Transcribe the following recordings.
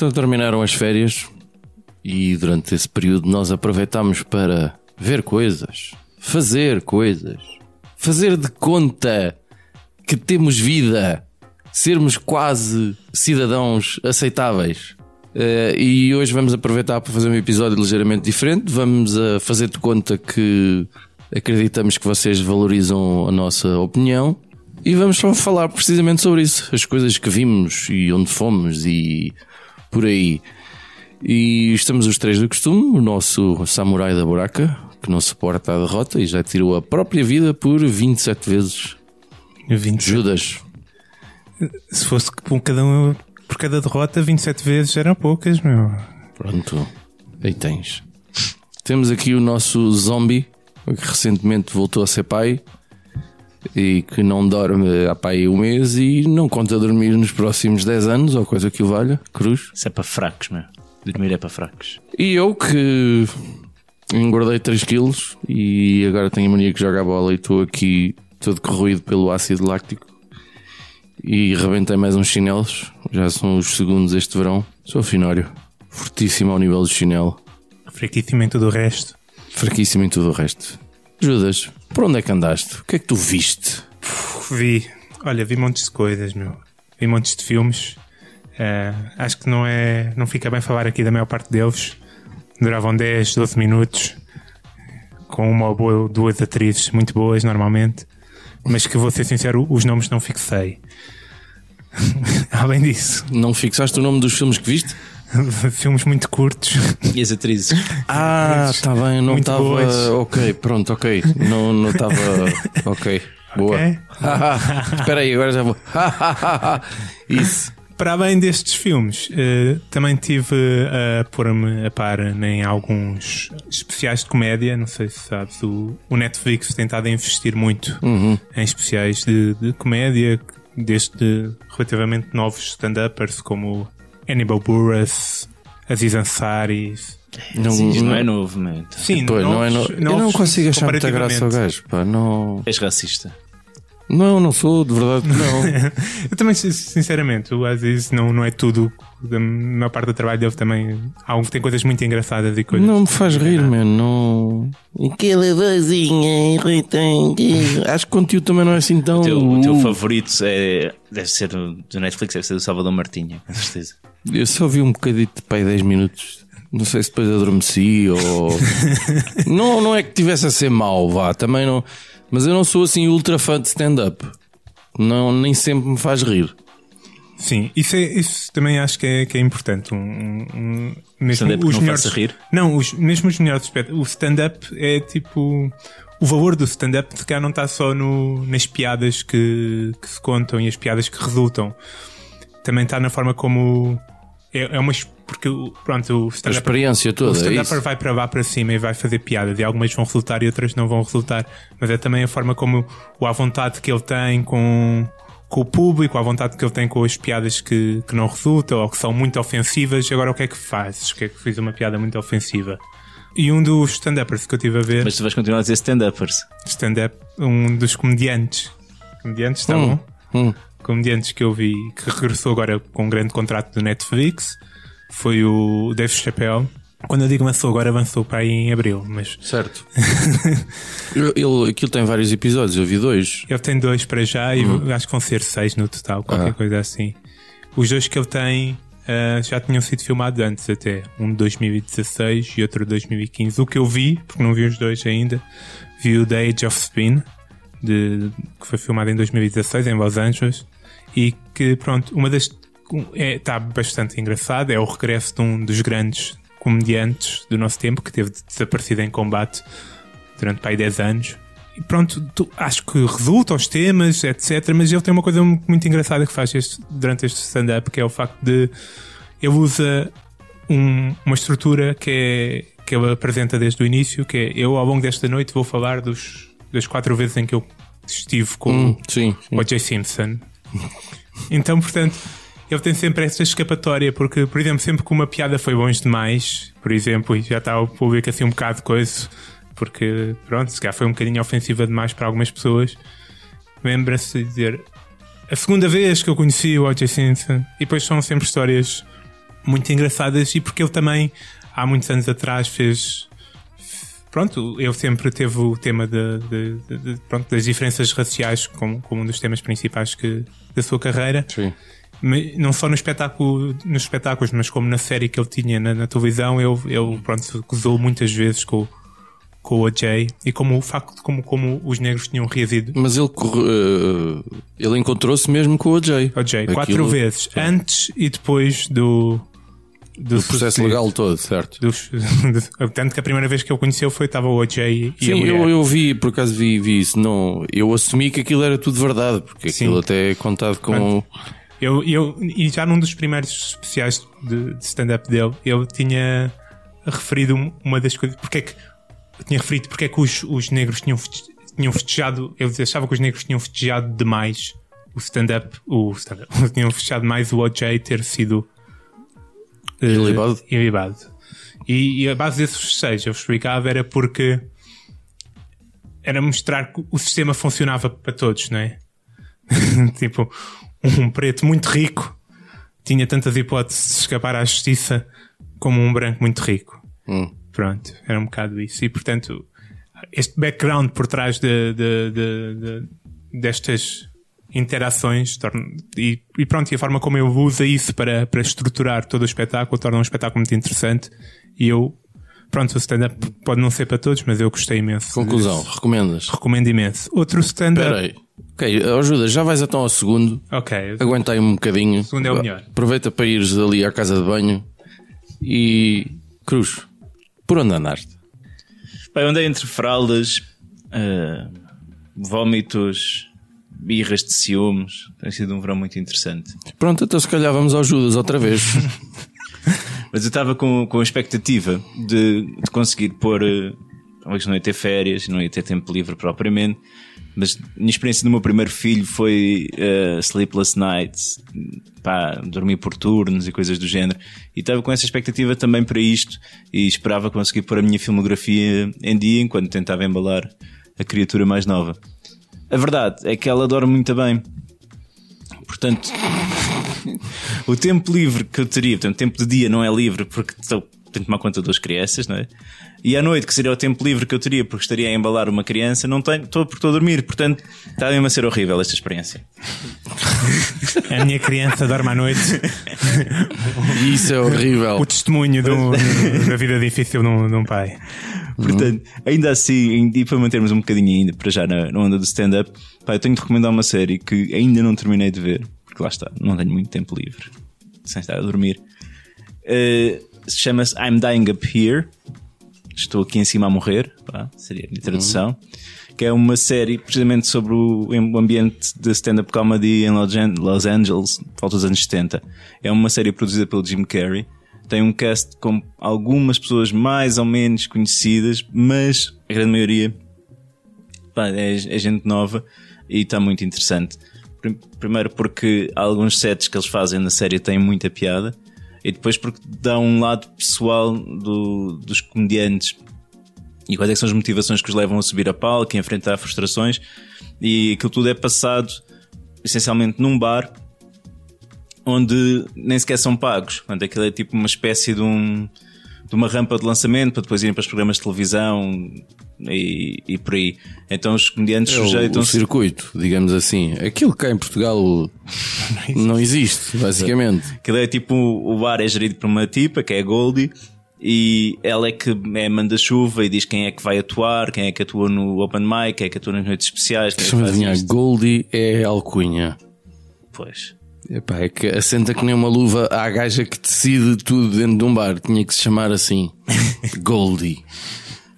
Então terminaram as férias e durante esse período nós aproveitámos para ver coisas, fazer coisas, fazer de conta que temos vida, sermos quase cidadãos aceitáveis. Eh, e hoje vamos aproveitar para fazer um episódio ligeiramente diferente. Vamos a fazer de conta que acreditamos que vocês valorizam a nossa opinião e vamos falar precisamente sobre isso, as coisas que vimos e onde fomos e por aí. E estamos os três do costume, o nosso samurai da buraca, que não suporta a derrota e já tirou a própria vida por 27 vezes. 20. Judas, Se fosse por cada, um, por cada derrota, 27 vezes eram poucas, meu. pronto, aí tens. Temos aqui o nosso zombie, que recentemente voltou a ser pai e que não dorme há pai um mês e não conta dormir nos próximos 10 anos ou coisa que o valha. Cruz. Isso é para fracos, meu. Dormir é para fracos. E eu que engordei 3 quilos e agora tenho a mania que joga a bola e estou aqui todo corroído pelo ácido láctico e rebentei mais uns chinelos. Já são os segundos este verão. Sou finório. Fortíssimo ao nível do chinelo. Fraquíssimo em tudo o resto. Fraquíssimo em tudo o resto. Judas, por onde é que andaste? O que é que tu viste? Vi, olha, vi montes de coisas, meu. Vi montes de filmes. Eh, acho que não é. Não fica bem falar aqui da maior parte deles. Duravam 10, 12 minutos. Com uma ou duas atrizes muito boas, normalmente. Mas que vou ser sincero, os nomes não fixei. Além disso, Não fixaste o nome dos filmes que viste? filmes muito curtos. E as atrizes? Ah, está bem, não estava. Ok, pronto, ok. Não não estava. ok, boa. Ok. Espera aí, agora já vou. Isso. Para além destes filmes, eh, também tive a pôr-me a par em alguns especiais de comédia. Não sei se sabes, o, o Netflix tem estado a investir muito em especiais de, de comédia, desde relativamente novos stand-uppers como Hannibal Buress, Aziz Ansari. Não, Isto não é novo, meu. Sim, Pois, não é no... novos- Eu não novos consigo achar muita graça ao gajo, pá. Não, És racista. Não, não sou, de verdade que não. Eu também, sinceramente, o Aziz não, não é tudo. Da maior parte do trabalho dele também. Há um que tem coisas muito engraçadas e coisas. Não me faz rir, mano. Não. Aquela vozinha irritante. Acho que o conteúdo também não é assim tão. O teu, o teu Uh, favorito é, deve ser do, Netflix, deve ser do Salvador Martinha, com certeza. Eu só vi um bocadito aí 10 minutos. Não sei se depois adormeci ou. não, não é que tivesse a ser mau, vá. Também não. Mas eu não sou assim ultra fã de stand-up. Não, nem sempre me faz rir. Sim, isso, é, isso também acho que é, que é importante. Um, um- mesmo Stand-up que não faça rir? Não, os, mesmo os melhores aspectos. O stand-up é tipo. O valor do stand-up se calhar não está só no, nas piadas que, que se contam e as piadas que resultam. Também está na forma como. É, é uma. Porque, o- pronto, o A stand-up. experiência O toda. é stand-upper isso. vai para lá para cima e vai fazer piadas e algumas vão resultar e outras não vão resultar. Mas é também a forma como o à vontade que ele tem com, com o público, a vontade que ele tem com as piadas que, que não resultam ou que são muito ofensivas. Agora o que é que fazes? O que é que fiz uma piada muito ofensiva? E um dos stand-uppers que eu estive a ver, Mas tu vais continuar a dizer stand-uppers. stand-up, um dos comediantes. Comediantes, está Hum, bom? hum. Comediantes que eu vi que regressou agora com um grande contrato do Netflix foi o Dave Chappelle. Quando eu digo lançou agora, avançou para aí em abril, mas Certo. ele, aquilo tem vários episódios, eu vi dois. ele tem dois para já e acho que vão ser seis no total, qualquer Uhum. Ah. coisa assim. Os dois que ele tem ah, já tinham sido filmados antes até. Um de 2016 e outro de 2015. O que eu vi, porque não vi os dois ainda, vi o The Age of Spin, de, que foi filmado em 2016 em Los Angeles e que pronto, uma das está é, tá bastante engraçado, é o regresso de um dos grandes comediantes do nosso tempo que teve desaparecido em combate durante pai 10 anos. E pronto, tu- acho que resulta aos temas, etc. Mas ele tem uma coisa muito engraçada que faz este- durante este stand-up, que é o facto de ele usa um- uma estrutura que, é, que ele apresenta desde o início, que é eu ao longo desta noite vou falar dos, das quatro vezes em que eu estive com Hum, sim, sim. o J. Simpson. Então, portanto, ele tem sempre esta escapatória, porque, por exemplo, sempre que uma piada foi longe demais, por exemplo, e já está o público assim um bocado coisa, porque, pronto, se calhar foi um bocadinho ofensiva demais para algumas pessoas, lembra-se de dizer a segunda vez que eu conheci o O.J. Simpson, e depois são sempre histórias muito engraçadas, e porque ele também, há muitos anos atrás, fez. Pronto, ele sempre teve o tema de, de- de- de- pronto, das diferenças raciais como, como um dos temas principais que, da sua carreira. Sim. Não só no espetáculo, nos espetáculos, mas como na série que ele tinha na, na televisão, ele, ele pronto, gozou muitas vezes com, com o OJ e como o facto de como, como os negros tinham reagido. Mas ele, eh, ele encontrou-se mesmo com o OJ. OJ, quatro vezes, antes e depois do, do, O processo legal todo, certo? Dos, tanto que a primeira vez que eu conheceu foi estava o OJ e Sim, eu, eu vi, por acaso vi, vi isso. Não, eu assumi que aquilo era tudo verdade, porque Sim. aquilo até é contado com. Eu, eu, e já num dos primeiros especiais de, de stand-up dele, ele tinha referido um- uma das coisas. Porque é que. Eu tinha referido porque é que os, os negros tinham, tinham festejado. Ele achava que os negros tinham festejado demais o stand-up. O stand-up. tinham festejado mais o OJ ter sido. Ilibado? ilibado. E, e a base desses festejos, eu explicava, era porque. Era mostrar que o sistema funcionava para todos, não é? tipo, um preto muito rico tinha tantas hipóteses de escapar à justiça como um branco muito rico. Hum. Pronto, era um bocado isso. E portanto, este background por trás de, de- de- de- destas interações e, e pronto, e a forma como eu usa isso para, para estruturar todo o espetáculo torna um espetáculo muito interessante. E eu, pronto, o stand-up pode não ser para todos, mas eu gostei imenso. Conclusão, recomendas? Recomendo imenso. Outro stand-up. Espera aí. Ok, ajuda, já vais então ao segundo. Ok, Aguenta aí um bocadinho. segundo é o melhor. Aproveita para ires ali à casa de banho e. Cruz, por onde andaste? Bem, andei entre fraldas, ah, vómitos, birras de ciúmes. Tem sido um verão muito interessante. Pronto, então se calhar vamos ao Judas outra vez. Mas eu estava com, com a expectativa de, de conseguir pôr. eh, Talvez não ia ter férias, não ia ter tempo livre propriamente. Mas a minha experiência do meu primeiro filho foi eh, Sleepless Nights, pá, dormir por turnos e coisas do género. E estava com essa expectativa também para isto e esperava conseguir pôr a minha filmografia em dia enquanto tentava embalar a criatura mais nova. A verdade é que ela dorme muito bem. Portanto, o tempo livre que eu teria, portanto, o tempo de dia não é livre porque estou, tenho que tomar conta de duas crianças, não é? E à noite, que seria o tempo livre que eu teria porque estaria a embalar uma criança, não tenho, estou porque estou a dormir. Portanto, está mesmo a ser horrível esta experiência. A minha criança dorme à noite. Isso é horrível. o testemunho do- da vida difícil de um, de um pai. Portanto, ainda assim, e para mantermos um bocadinho ainda para já na, na onda do stand-up, pá, eu tenho de recomendar uma série que ainda não terminei de ver, porque lá está, não tenho muito tempo livre, sem estar a dormir. Eh, Chama-se I'm Dying Up Here. Estou aqui em cima a morrer, pá, seria a minha tradução. Que é uma série precisamente sobre o ambiente de stand-up comedy em Los An- Los Angeles, por volta dos anos 70. É uma série produzida pelo Jim Carrey. Tem um cast com algumas pessoas mais ou menos conhecidas, mas a grande maioria pá, é, é gente nova e está muito interessante. Prim- Primeiro porque alguns sets que eles fazem na série têm muita piada e depois porque dá um lado pessoal do- dos comediantes e quais é são as motivações que os levam a subir a palco a enfrentar frustrações e aquilo tudo é passado essencialmente num bar onde nem sequer são pagos. Portanto, aquilo é tipo uma espécie de um de uma rampa de lançamento para depois irem para os programas de televisão e, e por aí. Então os comediantes É o, o sujeitam-se. circuito, digamos assim. Aquilo que cá em Portugal não existe, basicamente. Aquilo é tipo o bar é gerido por uma tipa que é a Goldie e ela é que é manda-chuva e diz quem é que vai atuar, quem é que atua no open mic, quem é que atua nas noites especiais. É Deixa-me faz adivinhar, isto. Goldie é alcunha. Pois. Epá, é que assenta que nem uma luva à gaja que decide tudo dentro de um bar. Tinha que se chamar assim. Goldie.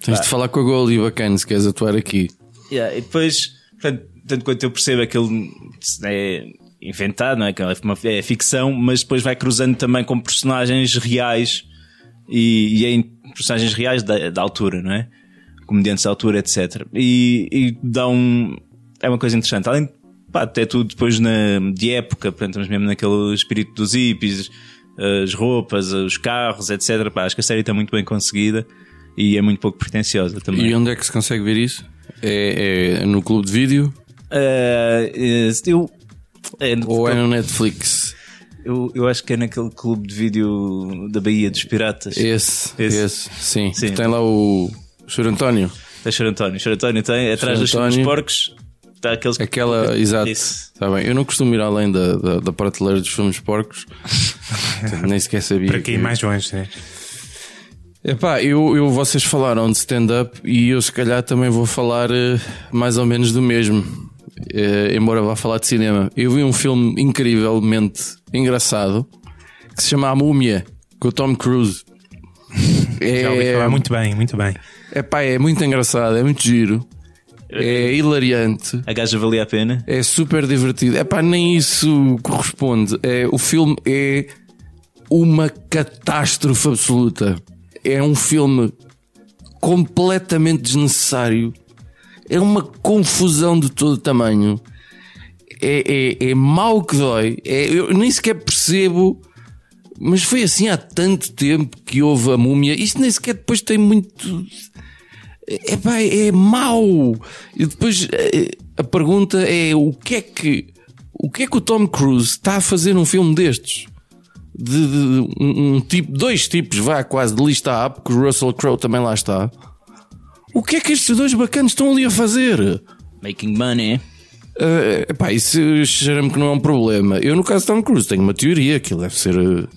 Tens de falar com a Goldie bacana se queres atuar aqui. Yeah, e depois, portanto, tanto quanto eu percebo, aquilo é inventado, não é? É, uma, é ficção, mas depois vai cruzando também com personagens reais e, e em personagens reais da, da altura, não é? Comediantes da altura, etc. E, e dá um. é uma coisa interessante. Além pá, até tudo depois na, de época, portanto, estamos mesmo naquele espírito dos hippies, as roupas, os carros, etc. Pá, acho que a série está muito bem conseguida e é muito pouco pretenciosa também. E onde é que se consegue ver isso? É, é no clube de vídeo Uh, eu, é, ou é no Netflix? eu, eu acho que é naquele clube de vídeo da Bahia dos Piratas. Esse, Esse. esse, sim. Sim. Que tem lá o Sr. António. Tem Sr. António. Sr. António tem, atrás dos António. filmes porcos, está aqueles que- Aquela, exato. Isso. Está bem. Eu não costumo ir além da, da, da prateleira dos filmes porcos. Nem sequer sabia. Para quem que- ir mais longe, né? Epá, eu, eu, vocês falaram de stand-up e eu se calhar também vou falar eh, mais ou menos do mesmo. Eh, embora vá falar de cinema. Eu vi um filme incrivelmente engraçado que se chama A Múmia, com o Tom Cruise. É, muito bem, muito bem. epá, é muito engraçado, é muito giro. É hilariante. A gaja valia a pena. É super divertido. É pá, nem isso corresponde. É, o filme é uma catástrofe absoluta. É um filme completamente desnecessário. É uma confusão de todo tamanho. É, é, é mau que dói. É, eu nem sequer percebo. Mas foi assim há tanto tempo que houve a múmia. Isto nem sequer depois tem muito. É pá, é mau. E depois eh, a pergunta é o que é que o que é que o Tom Cruise está a fazer num filme destes? De, de- um, um tipo, dois tipos, vá quase de lista A, porque o Russell Crowe também lá está. O que é que estes dois bacanas estão ali a fazer? Making money. Uh, epá, isso cheira-me que não é um problema. Eu, no caso de Tom Cruise, tenho uma teoria que ele deve ser uh,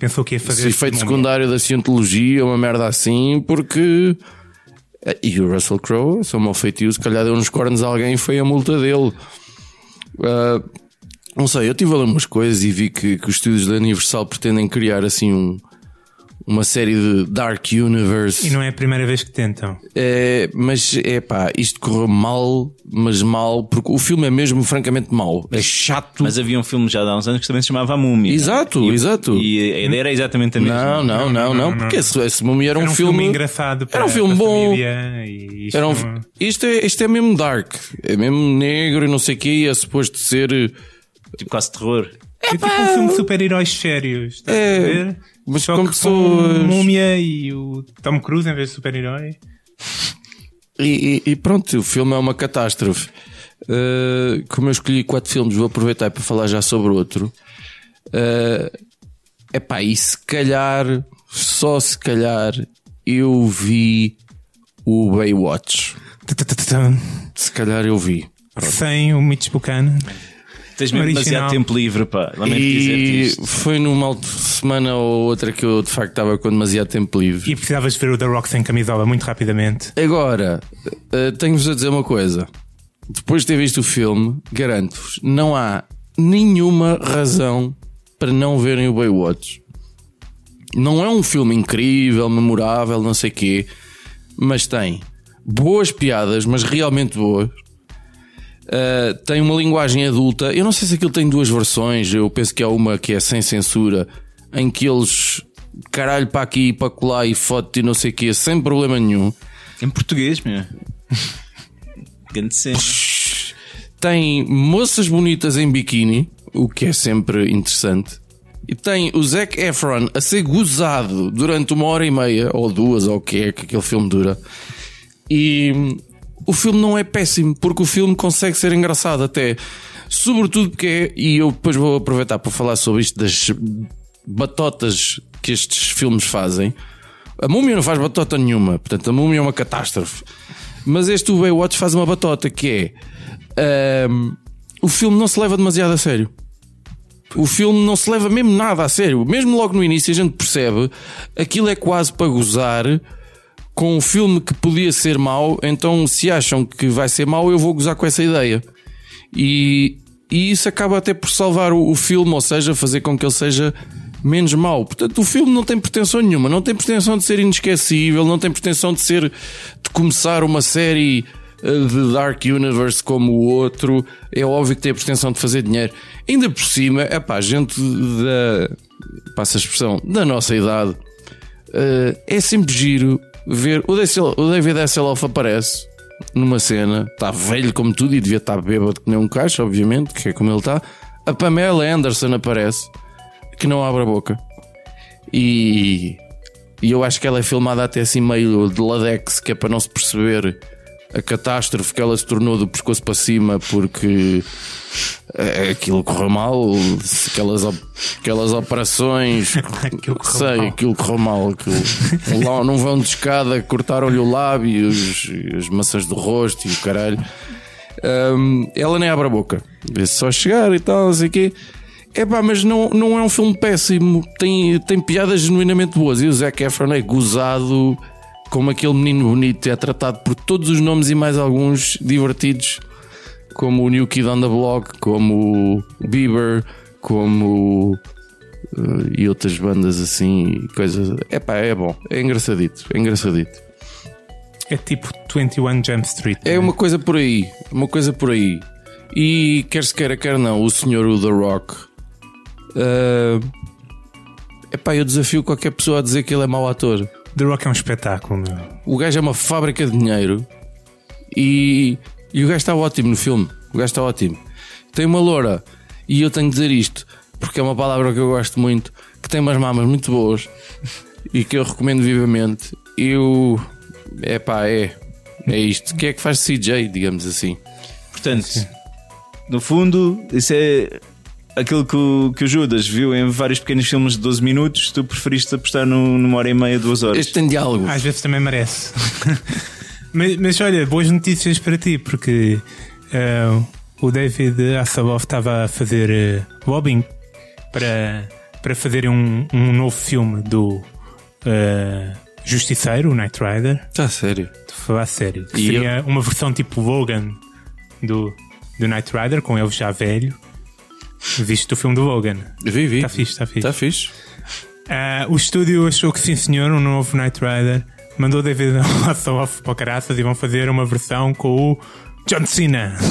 Pensou que ia fazer efeito secundário da cientologia, uma merda assim, porque. eh, E o Russell Crowe, só mau feitio, se calhar deu uns cornos a alguém e foi a multa dele. Ah, não sei, eu tive a ler umas coisas e vi que, que os estúdios da Universal pretendem criar assim um, uma série de Dark Universe. E não é a primeira vez que tentam. É, mas é pá, isto correu mal, mas mal, porque o filme é mesmo francamente mau. É chato. Mas havia um filme já há uns anos que também se chamava Múmia. Exato, E- exato. E a ideia era exatamente a mesma. Não, não, não, não, porque esse, esse Mummy era, Era um, um filme, filme engraçado para, Era um filme bom. e isto Era um- isto, é, isto é mesmo dark, é mesmo negro e não sei o que, é suposto ser. Tipo quase terror. É tipo um filme de super-heróis sérios. Estás É, a ver? mas Só com que pessoas- com Múmia e o Tom Cruise em vez de super-herói. E, e- e pronto, o filme é uma catástrofe. Uh, como eu escolhi quatro filmes, vou aproveitar para falar já sobre outro. É epá, e se calhar, só se calhar, eu vi o Baywatch. Se calhar eu vi. Sem o Mitch Buchanan. Tens mesmo demasiado tempo livre, pá. Lamento E isto. foi numa semana ou outra que eu de facto estava com demasiado tempo livre. E precisavas ver o The Rock sem camisola muito rapidamente. Agora, eh, tenho-vos a dizer uma coisa. Depois de ter visto o filme, garanto-vos, não há nenhuma razão para não verem o Baywatch. Não é um filme incrível, memorável, não sei quê, mas tem boas piadas, mas realmente boas. Uh, tem uma linguagem adulta. Eu não sei se aquilo tem duas versões. Eu penso que há uma que é sem censura, em que eles caralho para aqui e para colar e foto e não sei o quê, sem problema nenhum. Em português, meu. Grande cena. Tem moças bonitas em biquíni, o que é sempre interessante. E tem o Zac Efron a ser gozado durante uma hora e meia, ou duas, ou o que é que aquele filme dura. E o filme não é péssimo, porque o filme consegue ser engraçado até. Sobretudo porque é, e eu depois vou aproveitar para falar sobre isto das batotas que estes filmes fazem. A múmia não faz batota nenhuma, portanto a múmia é uma catástrofe. Mas este Baywatch faz uma batota que é. hum, o filme não se leva demasiado a sério. O filme não se leva mesmo nada a sério. Mesmo logo no início a gente percebe aquilo é quase para gozar com um filme que podia ser mau. Então, se acham que vai ser mau, eu vou gozar com essa ideia. E, e isso acaba até por salvar o, o filme, ou seja, fazer com que ele seja menos mau. Portanto, o filme não tem pretensão nenhuma, não tem pretensão de ser inesquecível, não tem pretensão de ser de começar uma série eh, de Dark Universe como o outro. É óbvio que tem a pretensão de fazer dinheiro. Ainda por cima, é pá, gente da. passa a expressão, da nossa idade. eh, é sempre giro ver. O David- Hasselhoff aparece numa cena, está velho como tudo e devia estar bêbado que nem um caixa, obviamente, que é como ele está. A Pamela Anderson aparece, que não abre a boca. E, e eu acho que ela é filmada até assim meio de ladex, que é para não se perceber a catástrofe que ela se tornou do pescoço para cima porque eh, aquilo correu mal, aquelas, aquelas operações, Aquilo correu sei, mal. aquilo correu mal. Aquilo, lá num vão de escada, cortaram-lhe o lábio, e os, as maçãs do rosto e o caralho. Hum, ela nem abre a boca, vê-se só chegar e tal, não sei o quê. Epá, mas não, não é um filme péssimo, tem, tem piadas genuinamente boas. E o Zac Efron é gozado como aquele menino bonito, é tratado por todos os nomes e mais alguns divertidos, como o New Kid on the Block, como o Bieber, como eh, e outras bandas assim, coisas. Epá, é bom, é engraçadito, é engraçadito. É tipo 21 Jump Street. É né? uma coisa por aí, uma coisa por aí. E quer se queira, quer não, o senhor o The Rock. É epá, eu desafio qualquer pessoa a dizer que ele é mau ator. The Rock é um espetáculo, meu. O gajo é uma fábrica de dinheiro e, e o gajo está ótimo no filme. O gajo está ótimo. Tem uma loura, e eu tenho que dizer isto, porque é uma palavra que eu gosto muito, que tem umas mamas muito boas e que eu recomendo vivamente. Eu. É pá, é. É isto. Quem é que faz CJ, digamos assim? Portanto, no fundo, isso é aquilo que o, que o Judas viu em vários pequenos filmes de 12 minutos. Tu preferiste apostar no, numa hora e meia, duas horas. Este tem diálogo. Às vezes também merece. mas, mas olha, boas notícias para ti, porque eh, o David Hasselhoff estava a fazer eh, lobbying para, para fazer um, um novo filme do eh, Justiceiro, o Knight Rider. Está sério. Estou a falar a sério. Que E seria uma versão tipo Logan do, do Knight Rider, com ele já velho. Viste o filme do Logan? Vi, vi. Está fixe, está fixe. Está fixe. Ah, o estúdio achou que sim senhor, um novo Knight Rider. Mandou David Hasselhoff para o caraças e vão fazer uma versão com o John Cena.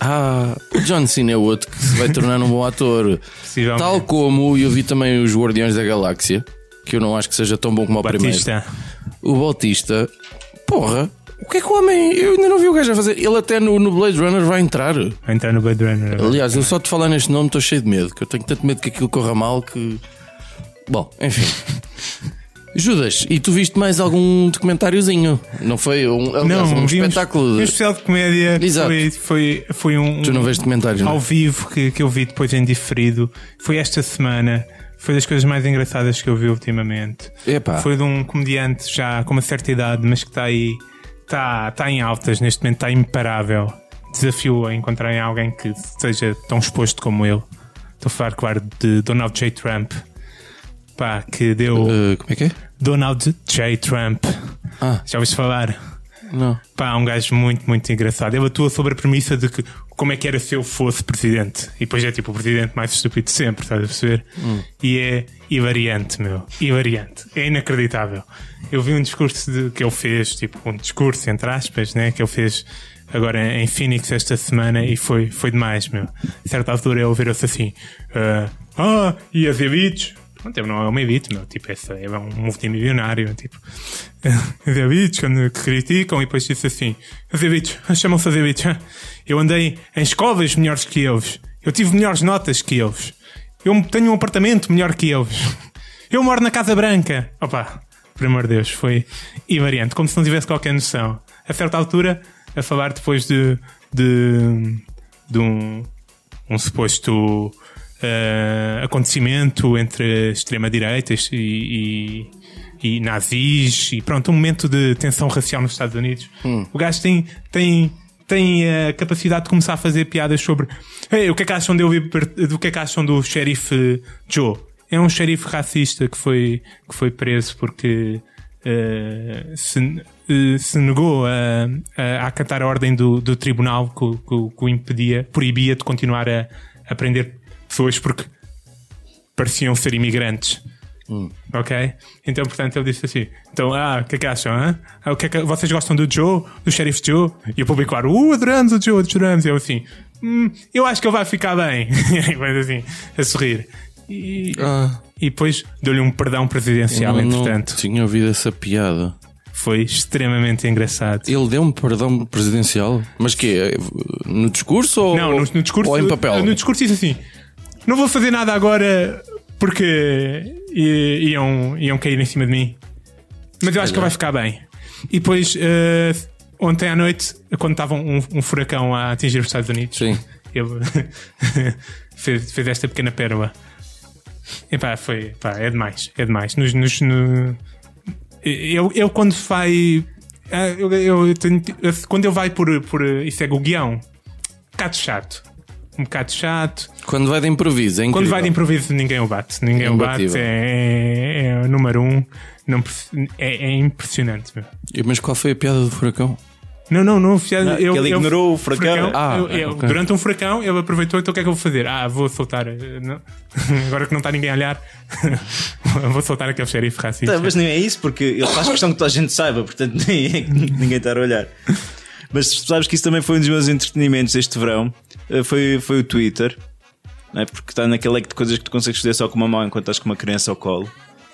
Ah, o John Cena é outro que se vai tornar um bom ator. Tal como eu vi também os Guardiões da Galáxia, que eu não acho que seja tão bom como o primeiro. Batista. O Bautista, porra, o que é que o homem. Eu ainda não vi o gajo a fazer. Ele até no, no Blade Runner vai entrar. Vai entrar no Blade Runner. agora. Aliás, eu só te falar neste nome estou cheio de medo, que eu tenho tanto medo que aquilo corra mal que. Bom, enfim. Judas, e tu viste mais algum documentáriozinho? Não foi um, aliás, um vimos espetáculo Um especial de comédia. Exato. Foi, foi, foi um. Tu não vês documentários, não? ao vivo que, que eu vi depois em diferido. Foi esta semana. Foi das coisas mais engraçadas que eu vi ultimamente. Epá. Foi de um comediante já com uma certa idade, mas que está aí, está, está em altas neste momento, está imparável. Desafio a encontrarem alguém que seja tão exposto como ele. Estou a falar, claro, de Donald J. Trump. Pá, que deu. Uh, como é que é? Donald J. Trump. Ah, Já ouviste falar? não. Pá, um gajo muito, muito engraçado. Ele atua sobre a premissa de que como é que era se eu fosse presidente. E depois é tipo o presidente mais estúpido de sempre, estás a perceber? E é invariante, meu. Invariante. É inacreditável. Eu vi um discurso de- que ele fez, tipo, um discurso, entre aspas, né? Que ele fez agora em Phoenix esta semana e foi, foi demais, meu. A certa altura ele virou-se assim: ah, ah, e as elites? Pronto, não é uma elite, meu. Tipo, essa, é um multimilionário, tipo. As elites, quando criticam, e depois disse assim: as elites, chamam-se as elites. Eu andei em escolas melhores que eles. Eu tive melhores notas que eles. Eu tenho um apartamento melhor que eles. Eu moro na Casa Branca. Opa, por amor de Deus, foi invariante, como se não tivesse qualquer noção. A certa altura, a falar depois de, de, de um, um suposto eh, acontecimento entre extrema-direita e, e, e nazis e pronto, um momento de tensão racial nos Estados Unidos. O gajo tem, tem, tem a capacidade de começar a fazer piadas sobre "Ei, o que é que acham de eu vir per- do que é que acham do xerife Joe. É um xerife racista que foi, que foi preso porque eh, se, eh, se negou a, a acatar a ordem do, do tribunal que, o- que, que o impedia, proibia de continuar a, a prender pessoas porque pareciam ser imigrantes. Ok? Então, portanto, ele disse assim: Então, ah, o que é que acham? hã? Ah, o que é que, vocês gostam do Joe, do xerife Joe? E o público, claro, uh, adoramos o Joe, adoramos. E eu assim: hum, Eu acho que ele vai ficar bem. e vai assim, a sorrir. E, Ah, e depois deu-lhe um perdão presidencial, não, não entretanto. tinha ouvido essa piada. Foi extremamente engraçado. Ele deu um perdão presidencial? Mas que No discurso ou, Não, no, no discurso. ou em papel? No discurso disse assim: Não vou fazer nada agora porque iam, iam cair em cima de mim. Mas eu acho que vai ficar bem. E depois, eh, ontem à noite, quando estava um, um furacão a atingir os Estados Unidos, Sim. ele fez, fez esta pequena pérola. Epá, foi, pá, é demais, é demais. Nos, nos- no- eu, eu quando vai. ah, Eu, eu tenho- quando ele vai por, por. Isso é o guião. Um bocado chato. Um bocado chato. Quando vai de improviso, é Quando vai de improviso, ninguém o bate. Ninguém o bate. Imbatível. É, é, o número um. Não, é, é impressionante. meu. Mas qual foi a piada do furacão? Não, não, não. já- Não, que ele ignorou o furacão. Ah, eu- eu- ok. Durante um furacão, ele aproveitou. Então o que é que eu vou fazer? Ah, vou soltar. eh, não- Agora que não está ninguém a olhar, vou soltar aquele xerife racista. Tá, mas nem é isso, porque ele faz questão que toda a gente saiba, portanto é ninguém está a olhar. Mas sabes que isso também foi um dos meus entretenimentos este verão. Eh, Foi, foi o Twitter, não é? porque está naquele leque de coisas que tu consegues fazer só com uma mão enquanto estás com uma criança ao colo.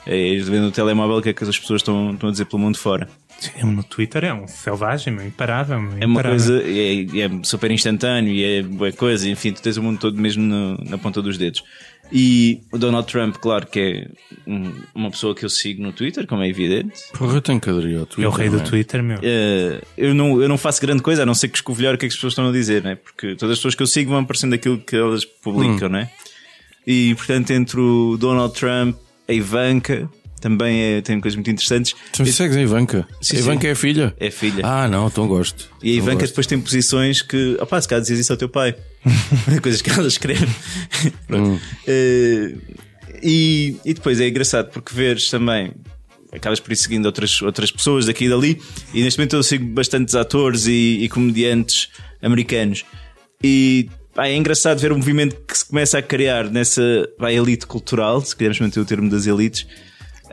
É vendo no telemóvel o que é que as pessoas estão, estão a dizer pelo mundo fora. No Twitter é um selvagem, meu, imparável. meu, É uma imparável. coisa, é, é super instantâneo e é boa coisa, enfim, tu tens o mundo todo mesmo no- na ponta dos dedos. E o Donald Trump, claro que é um- uma pessoa que eu sigo no Twitter, como é evidente. Porra, eu tenho que aderir ao Twitter. É o rei do é? Twitter, meu. Eh, eu, não, eu não faço grande coisa a não ser que escovilhar o que é que as pessoas estão a dizer, né? porque todas as pessoas que eu sigo vão aparecendo aquilo que elas publicam, né? E portanto, entre o Donald Trump, a Ivanka, também é, tem coisas muito interessantes. Tu segues a Ivanka? Sim, a Ivanka sim. é a filha? É filha. Ah, não, então gosto. E a Então Ivanka gosto. depois tem posições que, opá, se calhar dizias isso ao teu pai. Coisas que ela escreve. Pronto. Eh, e, e depois é engraçado porque veres também, acabas por ir seguindo outras, outras pessoas daqui e dali. E neste momento eu sigo bastantes atores e, e comediantes americanos. E pá, é engraçado ver o movimento que se começa a criar nessa pá, elite cultural, se quisermos manter o termo das elites,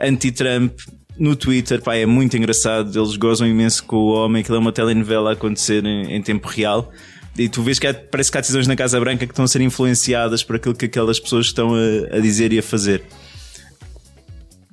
anti-Trump. No Twitter, pá, é muito engraçado. Eles gozam imenso com o homem, aquilo é uma telenovela a acontecer em, em tempo real. E tu vês que há- parece que há decisões na Casa Branca que estão a ser influenciadas por aquilo que aquelas pessoas estão a, a dizer e a fazer.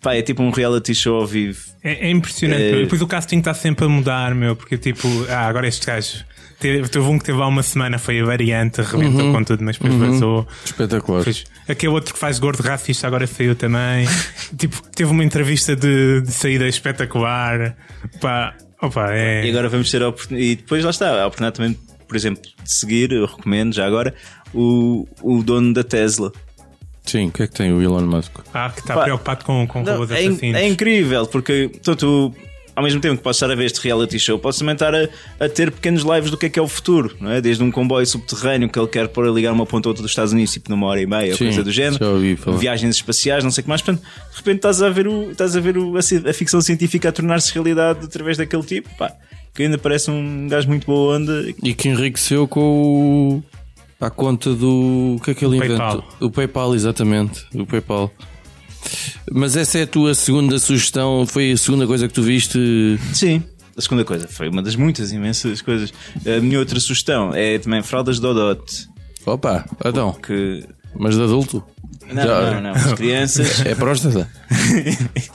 Pá, é tipo um reality show ao vivo. É, é impressionante. É- depois o casting está sempre a mudar, meu, porque tipo, ah, agora este gajo. Teve, teve um que teve há uma semana, foi a variante, arrebentou Uhum. com tudo, mas depois vazou. Espetacular. Depois, aquele outro que faz gordo racista agora saiu também. tipo, teve uma entrevista de, de saída espetacular. Pá, opa, é. E agora vamos ter a oportunidade. E depois lá está, a oportunidade também, por exemplo, de seguir, eu recomendo já agora, o, o dono da Tesla. Sim, o que é que tem o Elon Musk? Ah, que está Pá, preocupado com, com Não, robôs é, assassinos. é incrível, porque tanto ao mesmo tempo que posso estar a ver este reality show, posso também estar a, a ter pequenos lives do que é que é o futuro, não é? Desde um comboio subterrâneo que ele quer pôr a ligar uma ponta a outra dos Estados Unidos, tipo numa hora e meia, ou Sim, coisa do género, ouvi viagens espaciais, não sei o que mais. Portanto, de repente estás a ver, o, estás a, ver o, a, a ficção científica a tornar-se realidade através daquele tipo, pá, que ainda parece um gajo muito boa onda. E que enriqueceu com o. à conta do. O que é que ele O inventou? PayPal. O PayPal, exatamente. O PayPal. Mas essa é a tua segunda sugestão? Foi a segunda coisa que tu viste? Sim. A segunda coisa foi uma das muitas imensas coisas. A minha outra sugestão é também fraldas Dodot, Opa, então. que Mas de adulto? não, Já- não, não, as crianças É próstata?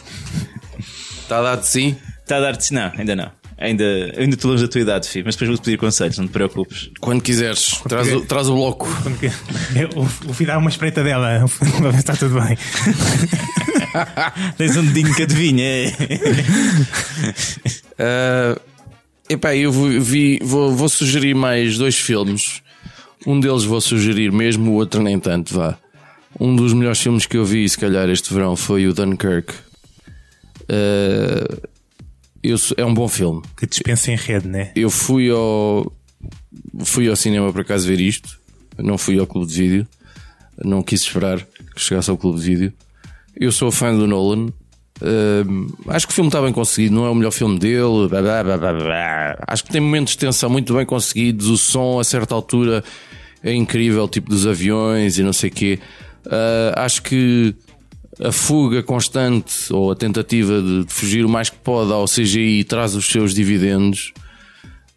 Está a dar de sim? Está a dar-te. Não, ainda não. Ainda, ainda estou longe da tua idade, filho, mas depois vou-te pedir conselhos, não te preocupes. Quando quiseres. Traz o, traz o bloco. Quando que- Eu, o filho dá uma espreita dela, para ver se está tudo bem. Tens um dedinho que adivinha. Ah, epá, eu vou, vi- vou, vou sugerir mais dois filmes. Um deles vou sugerir mesmo, o outro nem tanto, vá. Um dos melhores filmes que eu vi, se calhar, este verão foi o Dunkirk. Ah, eu é um bom filme. Que dispensa em rede, né? Eu fui ao fui ao cinema por acaso ver isto. Não fui ao clube de vídeo. Não quis esperar que chegasse ao clube de vídeo. Eu sou fã do Nolan. Hum, acho que o filme está bem conseguido. Não é o melhor filme dele. blá, blá, blá. Acho que tem momentos de tensão muito bem conseguidos. O som a certa altura é incrível, tipo dos aviões e não sei o quê. Ah, acho que a fuga constante ou a tentativa de, fugir o mais que pode ao CGI traz os seus dividendos.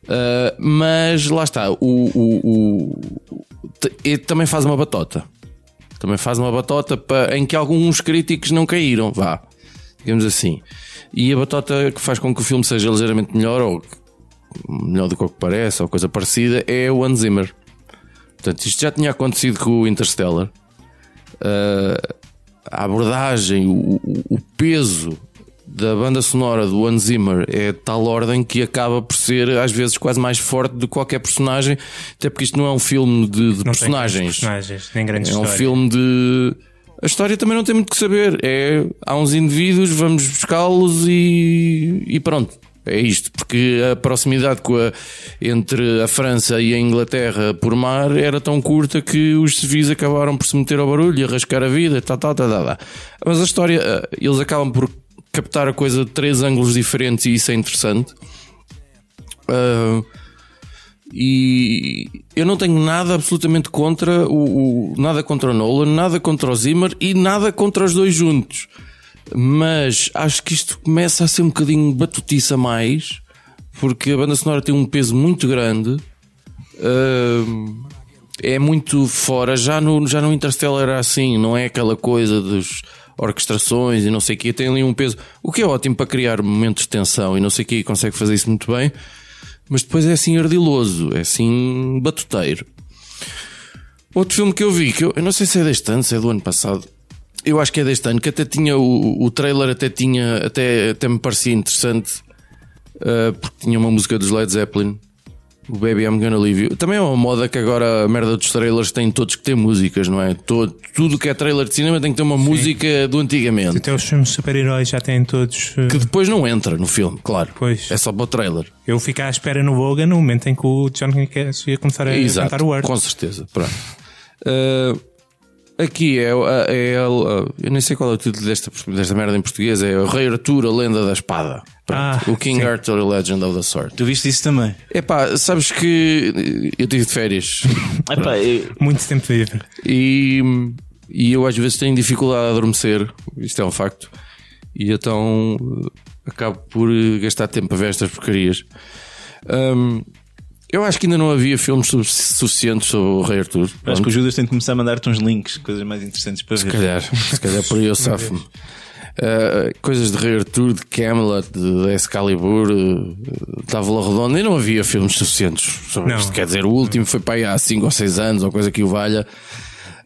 Uh, mas lá está, o, o- o- também faz uma batota. Também faz uma batota pa- em que alguns críticos não caíram, vá. digamos assim. E a batota que faz com que o filme seja ligeiramente melhor, ou melhor do que o que parece, ou coisa parecida, é o Hans Zimmer. Portanto, isto já tinha acontecido com o Interstellar. Uh, a abordagem, o, o, peso da banda sonora do Hans Zimmer é de tal ordem que acaba por ser às vezes quase mais forte do que qualquer personagem, até porque isto não é um filme de, de personagens. personagens, nem grandes É um história. filme de. A história também não tem muito que saber. É, há uns indivíduos, vamos buscá-los e, e pronto. É isto, porque a proximidade a, entre a França e a Inglaterra por mar era tão curta que os civis acabaram por se meter ao barulho e arrascar a vida, tá, tá, tá, tá, tá. Mas a história, eh, eles acabam por captar a coisa de três ângulos diferentes e isso é interessante. Ah, e eu não tenho nada absolutamente contra o, o- nada contra o Nolan, nada contra o Zimmer e nada contra os dois juntos. Mas acho que isto começa a ser um bocadinho batutiça mais, porque a banda sonora tem um peso muito grande. Ahm, é muito fora. Já no, já no Interstellar era assim, não é aquela coisa dos orquestrações e não sei o que. Tem ali um peso, o que é ótimo para criar momentos de tensão e não sei o que. Consegue fazer isso muito bem, mas depois é assim ardiloso, é assim batuteiro. Outro filme que eu vi, que eu, eu não sei se é deste ano, se é do ano passado. Eu acho que é deste ano, que até tinha o, o trailer, até tinha, até, até me parecia interessante, uh, porque tinha uma música dos Led Zeppelin, o Baby I'm Gonna Leave You. Também é uma moda que agora a merda dos trailers tem todos que ter músicas, não é? Todo, tudo que é trailer de cinema tem que ter uma música do antigamente. Até os filmes super-heróis já têm todos. eh, Que depois não entra no filme, claro. Pois. É só para o trailer. Eu fico à espera no Logan no momento em que o Johnny Cash ia começar a Exato, cantar o Word. com certeza. Pronto. Uh, aqui é, é, é uh, eu nem sei qual é o título desta, desta merda em português, é o Rei Arthur, a Lenda da Espada. Pronto. Ah, o King sim. Arthur, a Legend of the Sword. Tu viste isso também? Epá, sabes que eu tive de férias Epá, eu- Muito tempo livre. e, e eu às vezes tenho dificuldade a adormecer, isto é um facto, e então acabo por gastar tempo a ver estas porcarias. Um, eu acho que ainda não havia filmes su- suficientes sobre o Rei Arthur. acho Pronto. que o Judas tem de começar a mandar-te uns links, coisas mais interessantes para Se ver. calhar, se calhar por aí eu safo-me. Uh, coisas de Rei Arthur, de Camelot, de, Excalibur, uh, de Távola Redonda, e não havia filmes suficientes sobre Não. isto. Quer dizer, o último foi para aí há 5 ou 6 anos, ou coisa que o valha.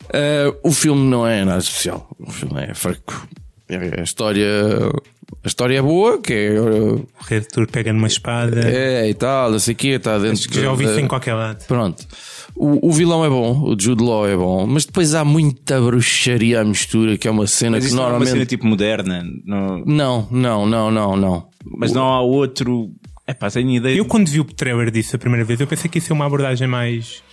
Uh, o filme não é nada especial. O filme é fraco. É- A história, a história é boa, que é, uh, O Rei Arthur pega numa espada. é e tal, não sei o quê, está dentro que já ouvi isso em qualquer lado. Pronto. O, o vilão é bom, o Jude Law é bom, mas depois há muita bruxaria à mistura, que é uma cena Mas que isso não é uma normalmente. cena tipo moderna. não- Não, não, não, não, não. Mas não há outro. Epá, tenho ideia. Eu, quando vi o trailer disso a primeira vez, eu pensei que ia ser uma abordagem mais.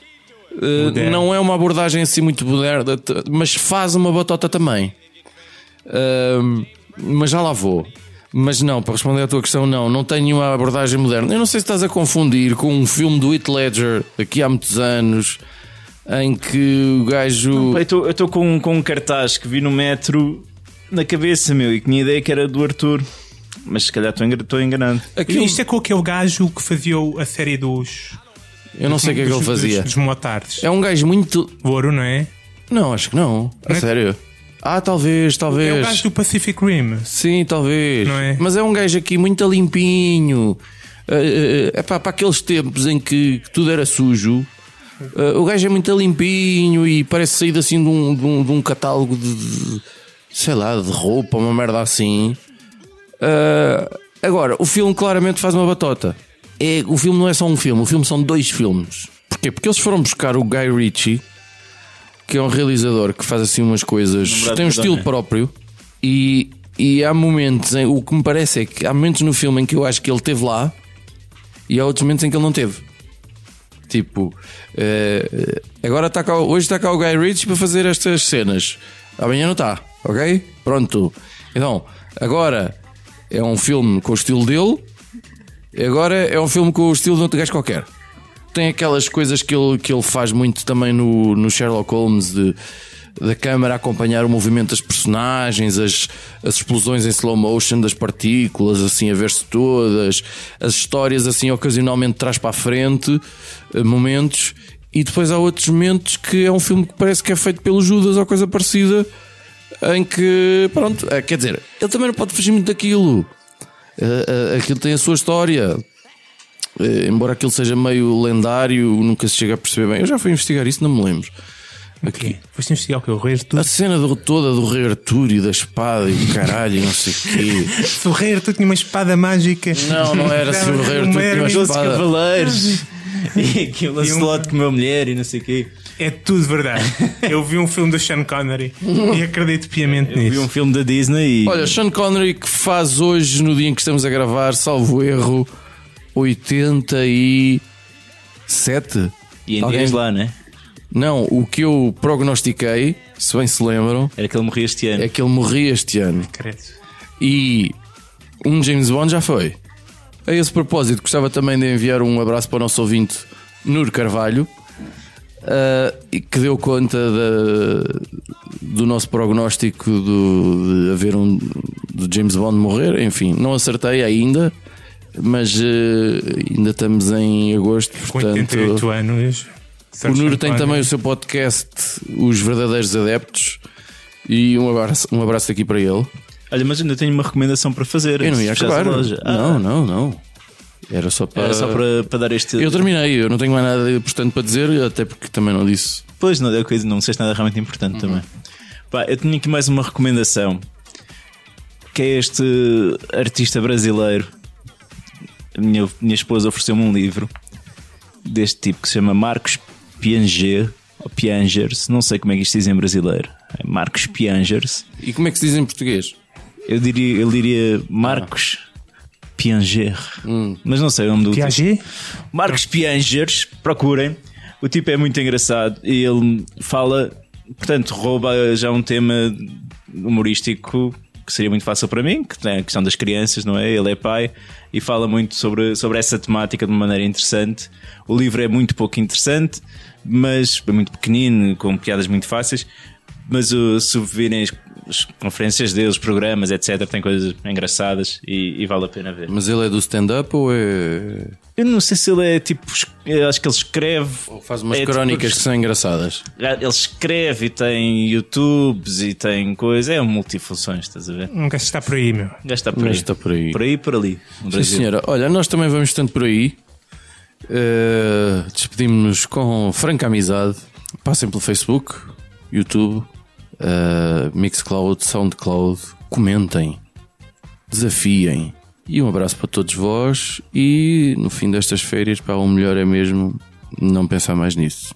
Uh, não é uma abordagem assim muito moderna, mas faz uma batota também. Um, mas já lá vou. Mas não, para responder à tua questão, não, não tenho uma abordagem moderna. Eu não sei se estás a confundir com um filme do Heath Ledger aqui há muitos anos em que o gajo. Pá, Eu estou com, com um cartaz que vi no metro na cabeça, meu, e que tinha ideia que era do Arthur. Mas se calhar estou engan- estou enganado. Aquilo- Isto é com aquele gajo que fazia a série dos. eu não sei o que é que ele fazia. Dos, dos motards. É um gajo muito. Ouro, não é? Não, acho que não. A Não é- sério. Ah, talvez, talvez. É o gajo do Pacific Rim. Sim, talvez. Não é? Mas é um gajo aqui muito limpinho. É para, para aqueles tempos em que, que tudo era sujo. eh, o gajo é muito limpinho e parece saído assim de um, de um, de um catálogo de, de- sei lá, de roupa, uma merda assim. Eh, agora, o filme claramente faz uma batota. É, o filme não é só um filme, o filme são dois filmes. Porquê? Porque eles foram buscar o Guy Ritchie, que é um realizador que faz assim umas coisas, tem um estilo próprio e, e há momentos em, o que me parece é que há momentos no filme em que eu acho que ele esteve lá e há outros momentos em que ele não teve. Tipo, eh, agora está cá, hoje está cá o Guy Ritchie para fazer estas cenas, amanhã não está, ok? Pronto. Então, agora é um filme com o estilo dele, agora é um filme com o estilo de outro gajo qualquer tem aquelas coisas que ele, que ele faz muito também no, no Sherlock Holmes de, da câmara acompanhar o movimento das personagens, as, as explosões em slow motion das partículas, assim a ver-se todas, as histórias assim ocasionalmente traz para a frente, eh, momentos, e depois há outros momentos que é um filme que parece que é feito pelo Judas ou coisa parecida, em que, pronto, é, quer dizer, ele também não pode fugir muito daquilo. Uh, aquilo tem a sua história. Uh, embora aquilo seja meio lendário, nunca se chega a perceber bem. Eu já fui investigar isso, não me lembro. Aqui. Foste investigar o que? O Rei Artur? A cena do, toda do Rei Artur e da espada e do caralho e não sei o quê. Se o Rei Artur tinha uma espada mágica. Não, não era se o Rei Artur tinha uma espada. cavaleiros e aquilo Lancelot com uma mulher e não sei o quê. É tudo verdade. Eu vi um filme do Sean Connery e acredito piamente Eu vi nisso. um filme da Disney e Olha, Sean Connery que faz hoje, no dia em que estamos a gravar, salvo erro, 87. e em Alguém- dias lá, né? Não, o que eu prognostiquei, se bem se lembram, Era que ele morria este ano. é que ele morria este ano. Credo. E um James Bond já foi. A esse propósito, gostava também de enviar um abraço para o nosso ouvinte Nur Carvalho, e que deu conta da- do nosso prognóstico do- de haver um do James Bond morrer. Enfim, não acertei ainda, mas eh, ainda estamos em agosto, Com portanto. 88 anos. O Nur tem também o seu podcast, Os Verdadeiros Adeptos, e um abraço, um abraço aqui para ele. Olha, mas ainda tenho uma recomendação para fazer. Eu não ia acabar. loja. Ah, Não, não, não. Era só para. Era só para, para dar este. Eu terminei, eu não tenho mais nada importante para dizer, até porque também não disse. Pois, não, é coisa, não disseste nada realmente importante Uhum. também. Pá, eu tinha aqui mais uma recomendação que é este artista brasileiro. A minha, minha esposa ofereceu-me um livro deste tipo que se chama Marcos Pianger ou Piangers, não sei como é que isto diz em brasileiro. É Marcos Piangers. E como é que se diz em português? Eu diria, eu diria Marcos Pianger, Hum. mas não sei o nome do Piaget? Marcos Piangers, procurem. O tipo é muito engraçado e ele fala, portanto, rouba já um tema humorístico que seria muito fácil para mim, que tem a questão das crianças, não é? Ele é pai e fala muito sobre, sobre essa temática de uma maneira interessante. O livro é muito pouco interessante, mas é muito pequenino, com piadas muito fáceis. Mas se virem as, as conferências dele, os programas, etc., tem coisas engraçadas e, e vale a pena ver. Mas ele é do stand-up ou é. Eu não sei se ele é tipo. Acho que ele escreve. Ou faz umas é tipo- crónicas que são engraçadas? Ele escreve e tem YouTubes e tem coisa. É um multifunções, estás a ver? Um gajo está por aí, meu. Já está por aí. está por aí. Por aí e por ali. Sim, senhora. Olha, nós também vamos tanto por aí. Uh, Despedimos-nos com franca amizade. Passem pelo Facebook, YouTube, uh, Mixcloud, Soundcloud. Comentem, desafiem. E um abraço para todos vós. E no fim destas férias, para o melhor é mesmo não pensar mais nisso.